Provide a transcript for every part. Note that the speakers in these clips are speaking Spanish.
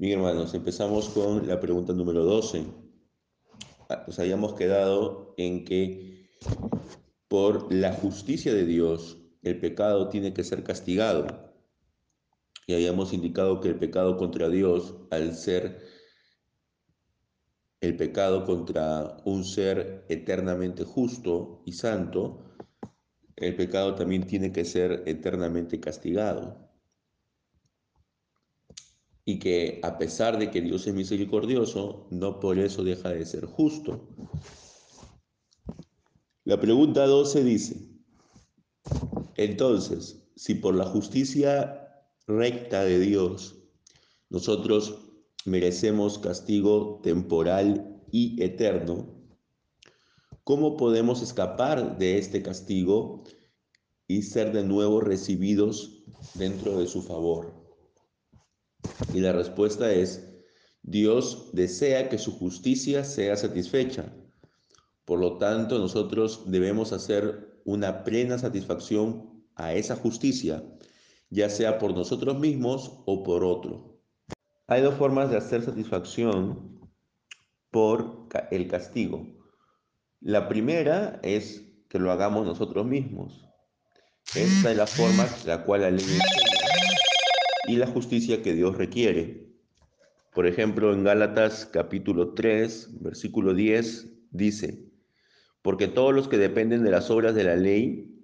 Bien, hermanos, empezamos con la pregunta número 12. Ah, nos habíamos quedado en que por la justicia de Dios el pecado tiene que ser castigado. Y habíamos indicado que el pecado contra Dios, al ser el pecado contra un ser eternamente justo y santo, el pecado también tiene que ser eternamente castigado. Y que a pesar de que Dios es misericordioso, no por eso deja de ser justo. La pregunta 12 dice, entonces, si por la justicia recta de Dios nosotros merecemos castigo temporal y eterno, ¿cómo podemos escapar de este castigo y ser de nuevo recibidos dentro de su favor? Y la respuesta es, Dios desea que su justicia sea satisfecha. Por lo tanto, nosotros debemos hacer una plena satisfacción a esa justicia, ya sea por nosotros mismos o por otro. Hay dos formas de hacer satisfacción por el castigo. La primera es que lo hagamos nosotros mismos. Esta es la forma la cual la y la justicia que Dios requiere. Por ejemplo, en Gálatas capítulo 3, versículo 10, dice, porque todos los que dependen de las obras de la ley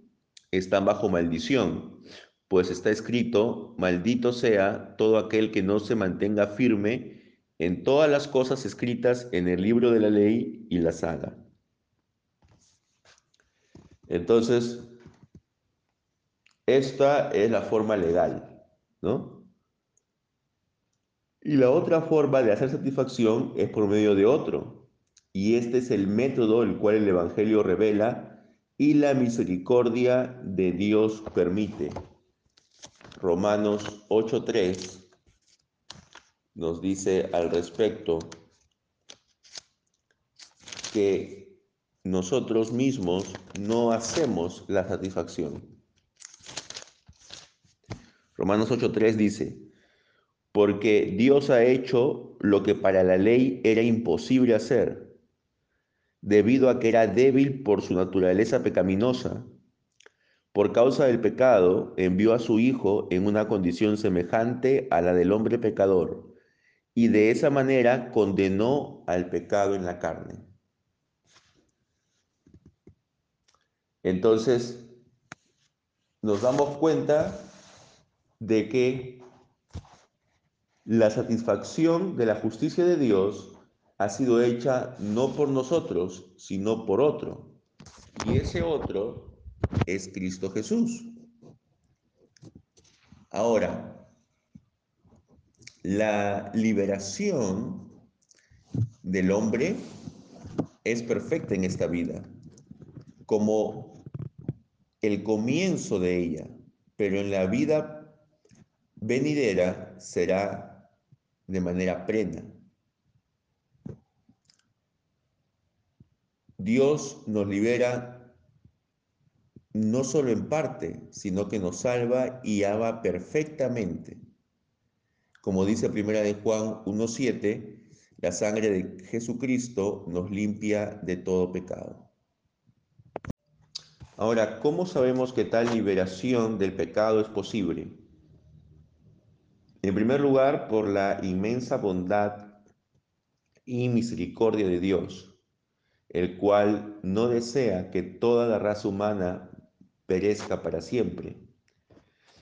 están bajo maldición, pues está escrito, maldito sea todo aquel que no se mantenga firme en todas las cosas escritas en el libro de la ley y las haga. Entonces, esta es la forma legal, ¿no? Y la otra forma de hacer satisfacción es por medio de otro. Y este es el método el cual el Evangelio revela y la misericordia de Dios permite. Romanos 8.3 nos dice al respecto que nosotros mismos no hacemos la satisfacción. Romanos 8.3 dice, porque Dios ha hecho lo que para la ley era imposible hacer, debido a que era débil por su naturaleza pecaminosa por causa del pecado, envió a su Hijo en una condición semejante a la del hombre pecador, y de esa manera condenó al pecado en la carne. Entonces, nos damos cuenta de que la satisfacción de la justicia de Dios ha sido hecha no por nosotros, sino por otro. Y ese otro es Cristo Jesús. Ahora, la liberación del hombre es perfecta en esta vida, como el comienzo de ella, pero en la vida venidera será de manera plena. Dios nos libera no solo en parte, sino que nos salva y ama perfectamente. Como dice primera de Juan 1.7, la sangre de Jesucristo nos limpia de todo pecado. Ahora, ¿cómo sabemos que tal liberación del pecado es posible? En primer lugar, por la inmensa bondad y misericordia de Dios, el cual no desea que toda la raza humana perezca para siempre.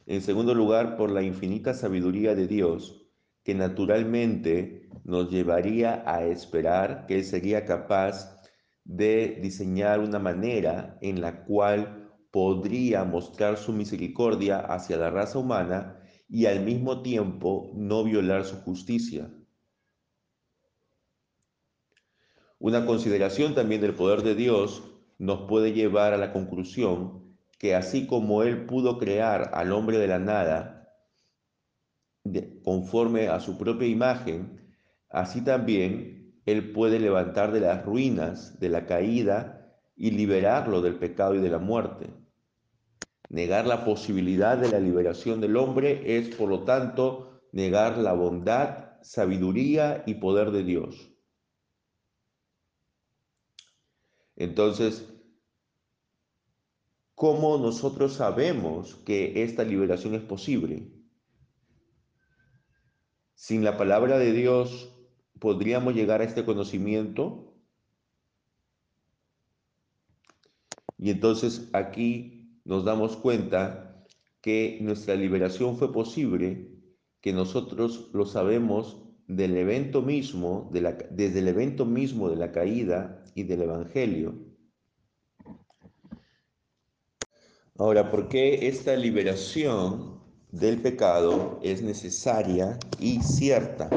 En segundo lugar, por la infinita sabiduría de Dios, que naturalmente nos llevaría a esperar que Él sería capaz de diseñar una manera en la cual podría mostrar su misericordia hacia la raza humana y al mismo tiempo no violar su justicia. Una consideración también del poder de Dios nos puede llevar a la conclusión que así como Él pudo crear al hombre de la nada, conforme a su propia imagen, así también Él puede levantar de las ruinas, de la caída, y liberarlo del pecado y de la muerte. Negar la posibilidad de la liberación del hombre es, por lo tanto, negar la bondad, sabiduría y poder de Dios. Entonces, ¿cómo nosotros sabemos que esta liberación es posible? Sin la palabra de Dios, ¿podríamos llegar a este conocimiento? Y entonces aquí nos damos cuenta que nuestra liberación fue posible, que nosotros lo sabemos del evento mismo, desde el evento mismo de la caída y del Evangelio. Ahora, ¿por qué esta liberación del pecado es necesaria y cierta?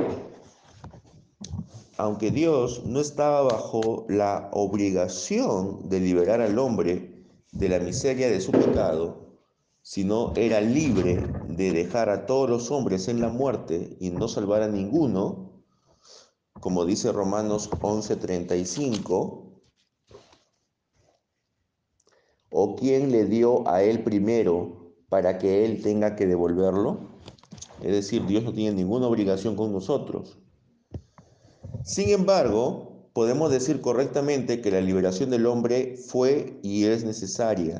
Aunque Dios no estaba bajo la obligación de liberar al hombre de la miseria de su pecado, sino era libre de dejar a todos los hombres en la muerte y no salvar a ninguno, como dice Romanos 11:35, o quién le dio a él primero para que él tenga que devolverlo. Es decir, Dios no tiene ninguna obligación con nosotros. Sin embargo, podemos decir correctamente que la liberación del hombre fue y es necesaria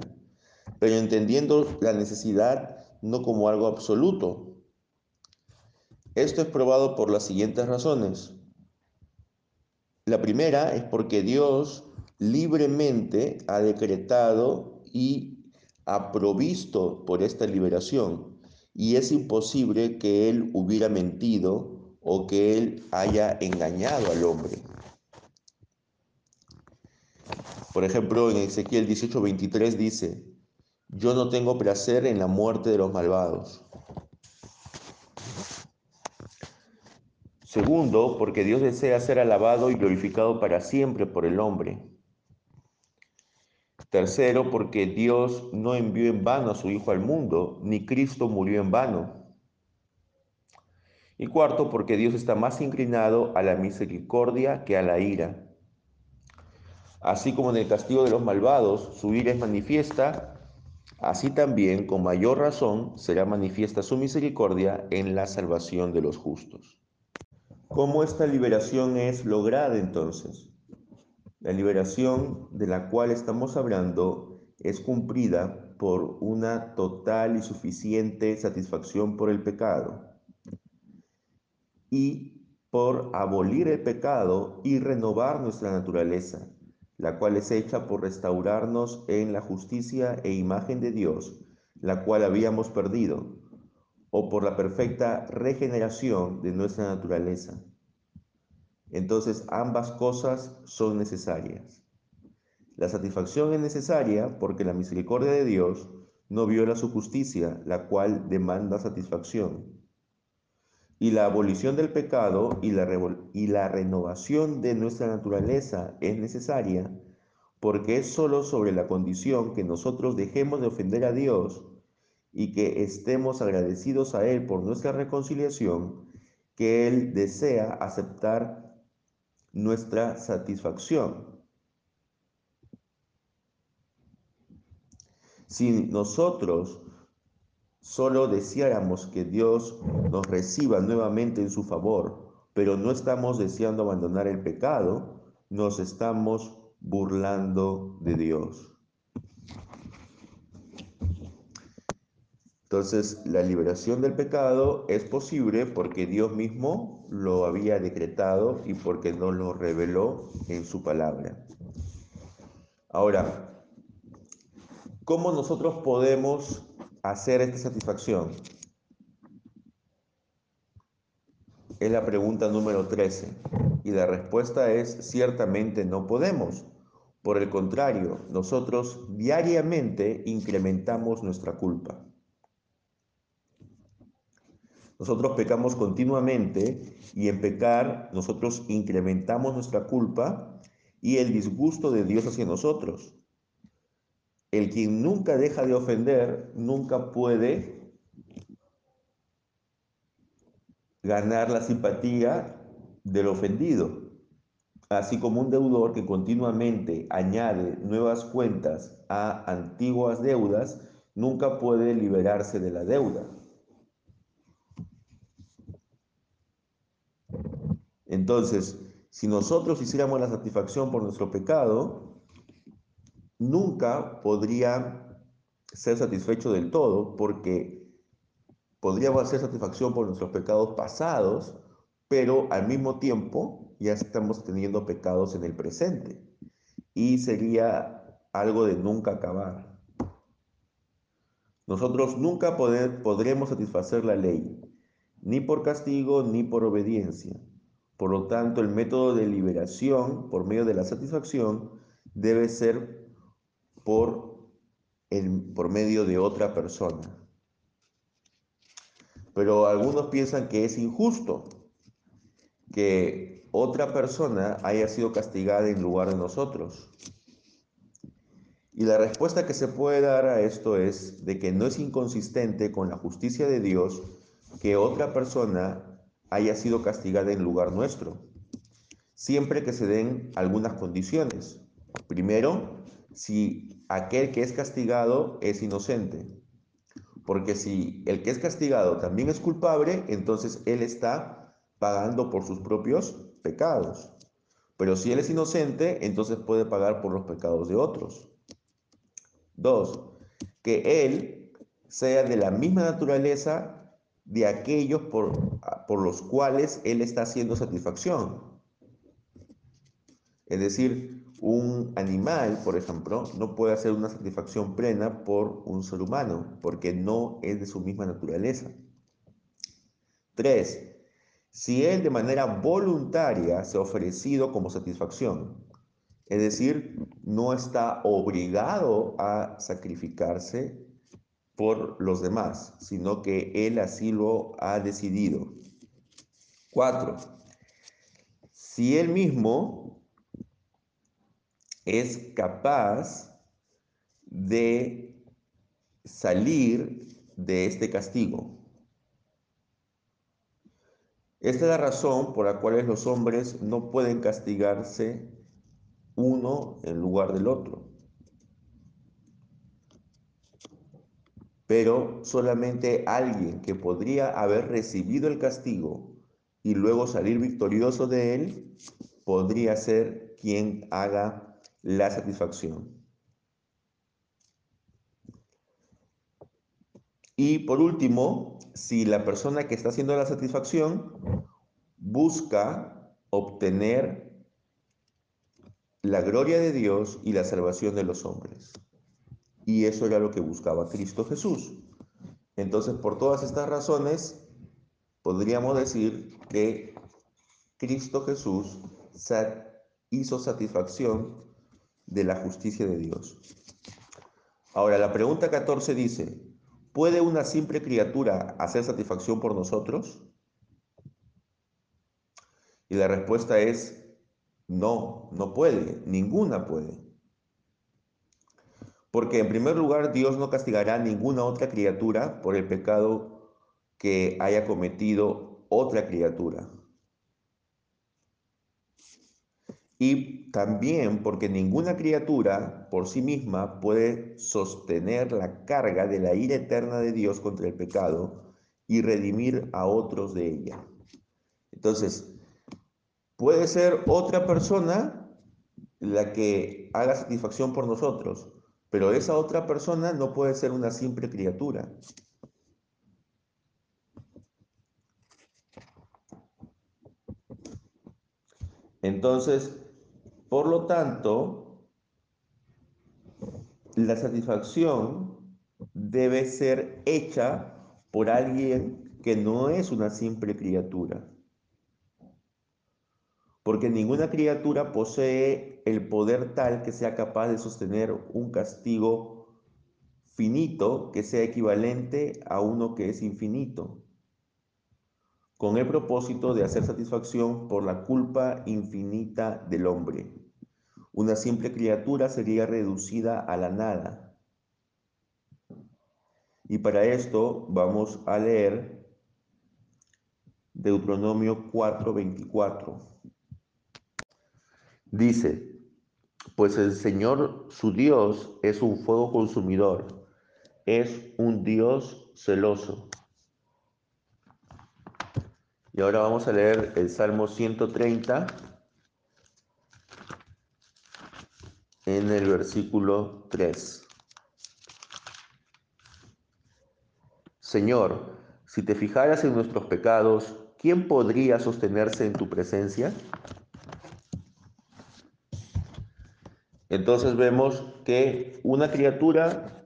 pero entendiendo la necesidad no como algo absoluto. Esto es probado por las siguientes razones. La primera es porque Dios libremente ha decretado y ha provisto por esta liberación y es imposible que Él hubiera mentido o que Él haya engañado al hombre. Por ejemplo, en Ezequiel 18:23 dice, yo no tengo placer en la muerte de los malvados. Segundo, porque Dios desea ser alabado y glorificado para siempre por el hombre. Tercero, porque Dios no envió en vano a su Hijo al mundo, ni Cristo murió en vano. Y cuarto, porque Dios está más inclinado a la misericordia que a la ira. Así como en el castigo de los malvados, su ira es manifiesta, Así también, con mayor razón, será manifiesta su misericordia en la salvación de los justos. ¿Cómo esta liberación es lograda entonces? La liberación de la cual estamos hablando es cumplida por una total y suficiente satisfacción por el pecado y por abolir el pecado y renovar nuestra naturaleza la cual es hecha por restaurarnos en la justicia e imagen de Dios, la cual habíamos perdido, o por la perfecta regeneración de nuestra naturaleza. Entonces ambas cosas son necesarias. La satisfacción es necesaria porque la misericordia de Dios no viola su justicia, la cual demanda satisfacción y la abolición del pecado y la, y la renovación de nuestra naturaleza es necesaria porque es sólo sobre la condición que nosotros dejemos de ofender a Dios y que estemos agradecidos a Él por nuestra reconciliación, que Él desea aceptar nuestra satisfacción. Si nosotros Solo deseáramos que Dios nos reciba nuevamente en su favor, pero no estamos deseando abandonar el pecado, nos estamos burlando de Dios. Entonces, la liberación del pecado es posible porque Dios mismo lo había decretado y porque nos lo reveló en su palabra. Ahora, ¿cómo nosotros podemos hacer esta satisfacción? Es la pregunta número 13. Y la respuesta es ciertamente no podemos. Por el contrario, nosotros diariamente incrementamos nuestra culpa. Nosotros pecamos continuamente y en pecar nosotros incrementamos nuestra culpa y el disgusto de Dios hacia nosotros. El quien nunca deja de ofender, nunca puede ganar la simpatía del ofendido. Así como un deudor que continuamente añade nuevas cuentas a antiguas deudas, nunca puede liberarse de la deuda. Entonces, si nosotros hiciéramos la satisfacción por nuestro pecado, nunca podría ser satisfecho del todo, porque podríamos hacer satisfacción por nuestros pecados pasados, pero al mismo tiempo ya estamos teniendo pecados en el presente. Y sería algo de nunca acabar. Nosotros nunca poder, podremos satisfacer la ley, ni por castigo ni por obediencia. Por lo tanto, el método de liberación por medio de la satisfacción debe ser por, el, por medio de otra persona. Pero algunos piensan que es injusto que otra persona haya sido castigada en lugar de nosotros. Y la respuesta que se puede dar a esto es de que no es inconsistente con la justicia de Dios que otra persona haya sido castigada en lugar nuestro, siempre que se den algunas condiciones. Primero, si aquel que es castigado es inocente, porque si el que es castigado también es culpable, entonces él está pagando por sus propios pecados. Pero si él es inocente, entonces puede pagar por los pecados de otros. Dos, que él sea de la misma naturaleza de aquellos por, por los cuales Él está haciendo satisfacción. Es decir, un animal, por ejemplo, no puede hacer una satisfacción plena por un ser humano, porque no es de su misma naturaleza. Tres, si él de manera voluntaria se ha ofrecido como satisfacción, es decir, no está obligado a sacrificarse por los demás, sino que él así lo ha decidido. Cuatro, si él mismo es capaz de salir de este castigo. Esta es la razón por la cual los hombres no pueden castigarse uno en lugar del otro. pero solamente alguien que podría haber recibido el castigo y luego salir victorioso de él, podría ser quien haga la satisfacción. Y por último, si la persona que está haciendo la satisfacción busca obtener la gloria de Dios y la salvación de los hombres. Y eso era lo que buscaba Cristo Jesús. Entonces, por todas estas razones, podríamos decir que Cristo Jesús hizo satisfacción de la justicia de Dios. Ahora, la pregunta 14 dice, ¿puede una simple criatura hacer satisfacción por nosotros? Y la respuesta es, no, no puede, ninguna puede. Porque en primer lugar, Dios no castigará a ninguna otra criatura por el pecado que haya cometido otra criatura. Y también porque ninguna criatura por sí misma puede sostener la carga de la ira eterna de Dios contra el pecado y redimir a otros de ella. Entonces, puede ser otra persona la que haga satisfacción por nosotros, pero esa otra persona no puede ser una simple criatura. Entonces, por lo tanto, la satisfacción debe ser hecha por alguien que no es una simple criatura porque ninguna criatura posee el poder tal que sea capaz de sostener un castigo finito que sea equivalente a uno que es infinito, con el propósito de hacer satisfacción por la culpa infinita del hombre. Una simple criatura sería reducida a la nada. Y para esto vamos a leer Deuteronomio 4:24. Dice, pues el Señor su Dios es un fuego consumidor, es un Dios celoso. Y ahora vamos a leer el Salmo 130 en el versículo 3. Señor, si te fijaras en nuestros pecados, ¿quién podría sostenerse en tu presencia? Entonces vemos que una criatura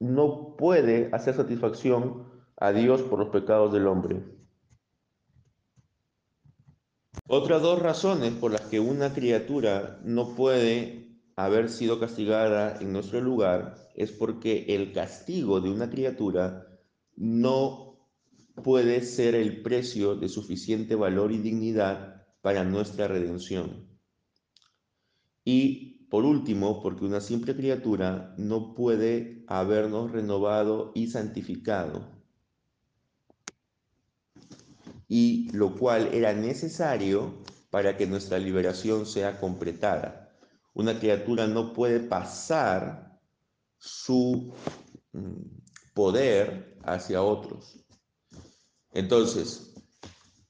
no puede hacer satisfacción a Dios por los pecados del hombre. Otras dos razones por las que una criatura no puede haber sido castigada en nuestro lugar es porque el castigo de una criatura no puede ser el precio de suficiente valor y dignidad para nuestra redención. Y por último, porque una simple criatura no puede habernos renovado y santificado, y lo cual era necesario para que nuestra liberación sea completada. Una criatura no puede pasar su mm, poder hacia otros. Entonces,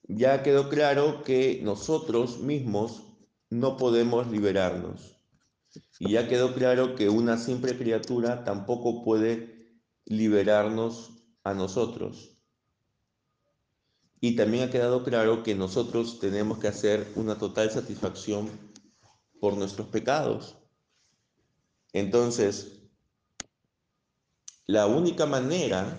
ya quedó claro que nosotros mismos no podemos liberarnos. Y ya quedó claro que una simple criatura tampoco puede liberarnos a nosotros. Y también ha quedado claro que nosotros tenemos que hacer una total satisfacción por nuestros pecados. Entonces, la única manera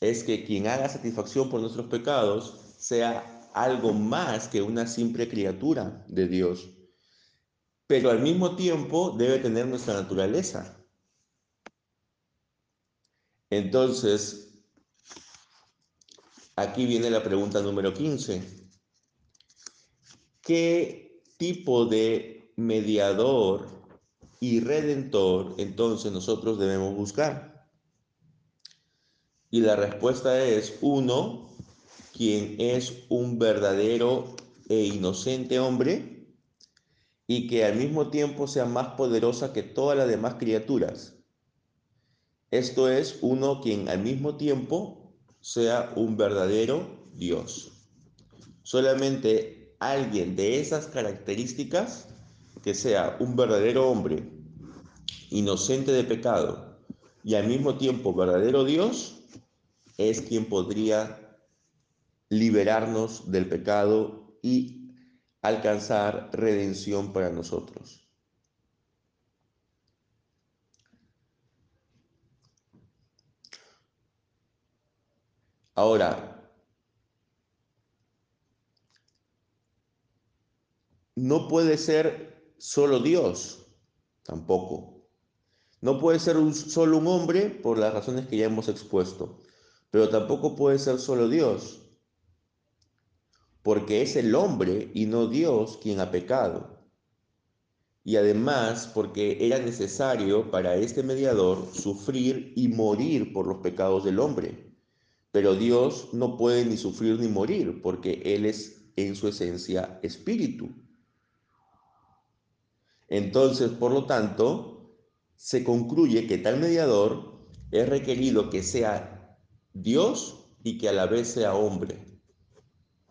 es que quien haga satisfacción por nuestros pecados sea algo más que una simple criatura de Dios, pero al mismo tiempo debe tener nuestra naturaleza. Entonces, Aquí viene la pregunta número 15. ¿Qué tipo de mediador y redentor entonces nosotros debemos buscar? Y la respuesta es uno, quien es un verdadero e inocente hombre y que al mismo tiempo sea más poderosa que todas las demás criaturas. Esto es uno quien al mismo tiempo sea un verdadero Dios. Solamente alguien de esas características, que sea un verdadero hombre, inocente de pecado y al mismo tiempo verdadero Dios, es quien podría liberarnos del pecado y alcanzar redención para nosotros. Ahora, no puede ser solo Dios, tampoco. No puede ser solo un hombre por las razones que ya hemos expuesto, pero tampoco puede ser solo Dios, porque es el hombre y no Dios quien ha pecado. Y además porque era necesario para este mediador sufrir y morir por los pecados del hombre. Pero Dios no puede ni sufrir ni morir porque Él es en su esencia espíritu. Entonces, por lo tanto, se concluye que tal mediador es requerido que sea Dios y que a la vez sea hombre.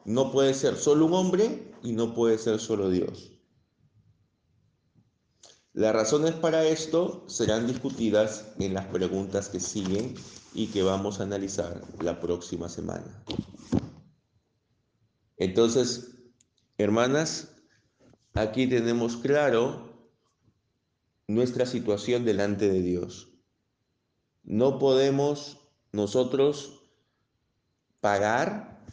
No puede ser solo un hombre y no puede ser solo Dios. Las razones para esto serán discutidas en las preguntas que siguen y que vamos a analizar la próxima semana. Entonces, hermanas, aquí tenemos claro nuestra situación delante de Dios. No podemos nosotros pagar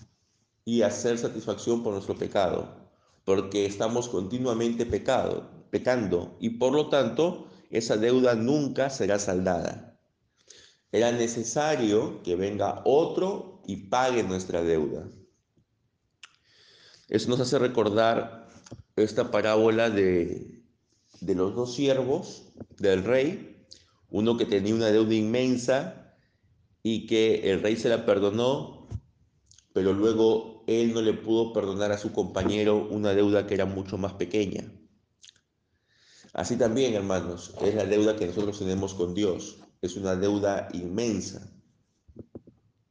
y hacer satisfacción por nuestro pecado, porque estamos continuamente pecado, pecando y por lo tanto esa deuda nunca será saldada. Era necesario que venga otro y pague nuestra deuda. Eso nos hace recordar esta parábola de, de los dos siervos del rey, uno que tenía una deuda inmensa y que el rey se la perdonó, pero luego él no le pudo perdonar a su compañero una deuda que era mucho más pequeña. Así también, hermanos, es la deuda que nosotros tenemos con Dios. Es una deuda inmensa.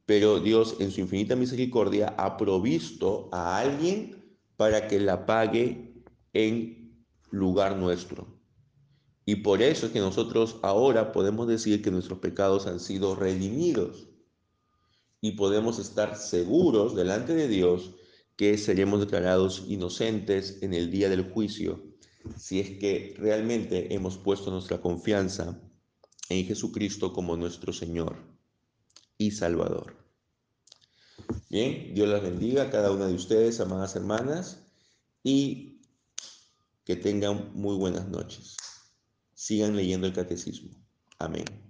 pero Dios en su infinita misericordia ha provisto a alguien para que la pague en lugar nuestro. Y por eso es que nosotros ahora podemos decir que nuestros pecados han sido redimidos y podemos estar seguros delante de Dios que seremos declarados inocentes en el día del juicio si es que realmente hemos puesto nuestra confianza en Jesucristo como nuestro Señor y Salvador. Bien, Dios las bendiga a cada una de ustedes, amadas hermanas, y que tengan muy buenas noches. Sigan leyendo el catecismo. Amén.